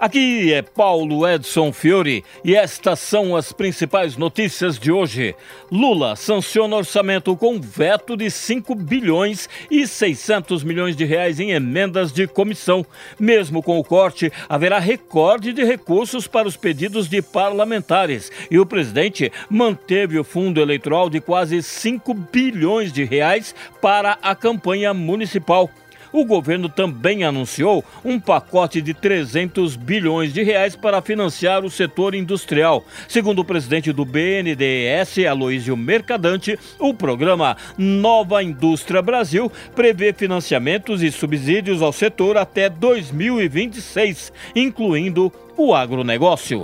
Aqui é Paulo Edson Fiore e estas são as principais notícias de hoje. Lula sanciona orçamento com veto de 5 bilhões e 600 milhões de reais em emendas de comissão. Mesmo com o corte, haverá recorde de recursos para os pedidos de parlamentares e o presidente manteve o fundo eleitoral de quase 5 bilhões de reais para a campanha municipal. O governo também anunciou um pacote de 300 bilhões de reais para financiar o setor industrial. Segundo o presidente do BNDES, Aloísio Mercadante, o programa Nova Indústria Brasil prevê financiamentos e subsídios ao setor até 2026, incluindo o agronegócio.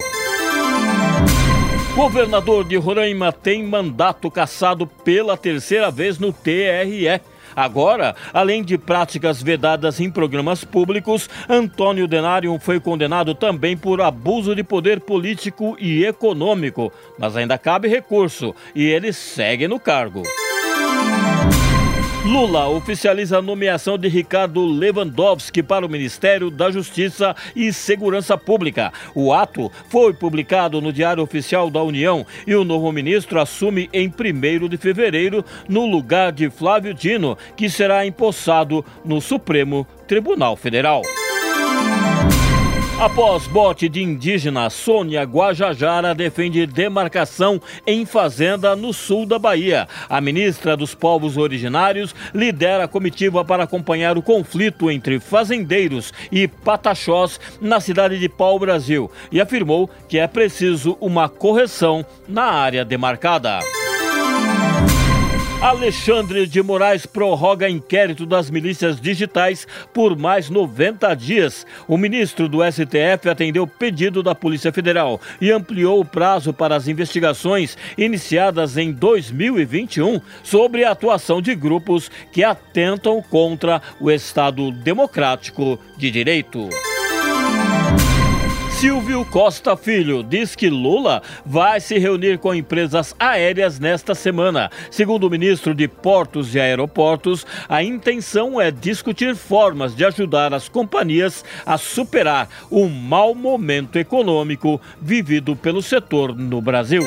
Governador de Roraima tem mandato cassado pela terceira vez no TRE. Agora, além de práticas vedadas em programas públicos, Antônio Denário foi condenado também por abuso de poder político e econômico, mas ainda cabe recurso e ele segue no cargo. Lula oficializa a nomeação de Ricardo Lewandowski para o Ministério da Justiça e Segurança Pública. O ato foi publicado no Diário Oficial da União e o novo ministro assume em 1 de fevereiro no lugar de Flávio Dino, que será empossado no Supremo Tribunal Federal. Após bote de indígena, Sônia Guajajara defende demarcação em fazenda no sul da Bahia. A ministra dos Povos Originários lidera a comitiva para acompanhar o conflito entre fazendeiros e pataxós na cidade de Pau Brasil e afirmou que é preciso uma correção na área demarcada. Alexandre de Moraes prorroga inquérito das milícias digitais por mais 90 dias. O ministro do STF atendeu pedido da Polícia Federal e ampliou o prazo para as investigações iniciadas em 2021 sobre a atuação de grupos que atentam contra o Estado Democrático de Direito. Silvio Costa Filho diz que Lula vai se reunir com empresas aéreas nesta semana. Segundo o ministro de Portos e Aeroportos, a intenção é discutir formas de ajudar as companhias a superar o mau momento econômico vivido pelo setor no Brasil.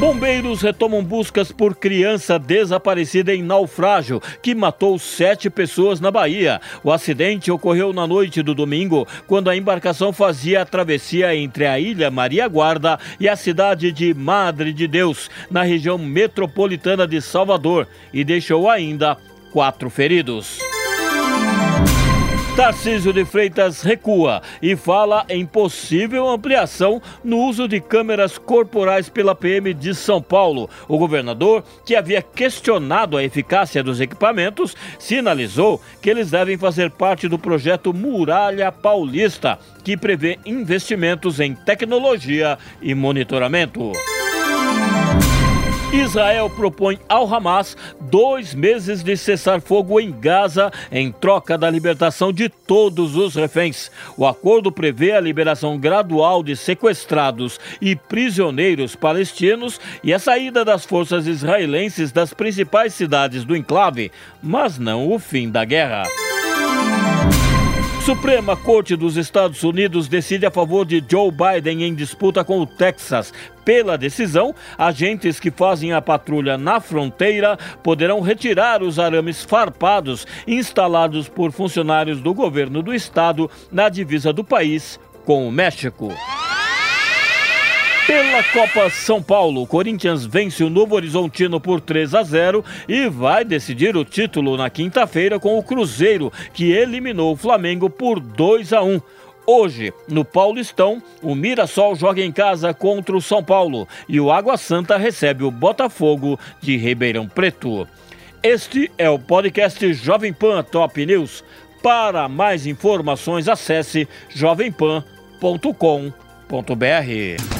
Bombeiros retomam buscas por criança desaparecida em naufrágio que matou sete pessoas na Bahia. O acidente ocorreu na noite do domingo, quando a embarcação fazia a travessia entre a ilha Maria Guarda e a cidade de Madre de Deus, na região metropolitana de Salvador, e deixou ainda quatro feridos. Tarcísio de Freitas recua e fala em possível ampliação no uso de câmeras corporais pela PM de São Paulo. O governador, que havia questionado a eficácia dos equipamentos, sinalizou que eles devem fazer parte do projeto Muralha Paulista, que prevê investimentos em tecnologia e monitoramento. Israel propõe ao Hamas dois meses de cessar-fogo em Gaza em troca da libertação de todos os reféns. O acordo prevê a liberação gradual de sequestrados e prisioneiros palestinos e a saída das forças israelenses das principais cidades do enclave, mas não o fim da guerra. Suprema Corte dos Estados Unidos decide a favor de Joe Biden em disputa com o Texas. Pela decisão, agentes que fazem a patrulha na fronteira poderão retirar os arames farpados instalados por funcionários do governo do estado na divisa do país com o México. Pela Copa São Paulo, o Corinthians vence o Novo Horizontino por 3 a 0 e vai decidir o título na quinta-feira com o Cruzeiro, que eliminou o Flamengo por 2 a 1. Hoje, no Paulistão, o Mirassol joga em casa contra o São Paulo e o Água Santa recebe o Botafogo de Ribeirão Preto. Este é o podcast Jovem Pan Top News. Para mais informações, acesse jovempan.com.br.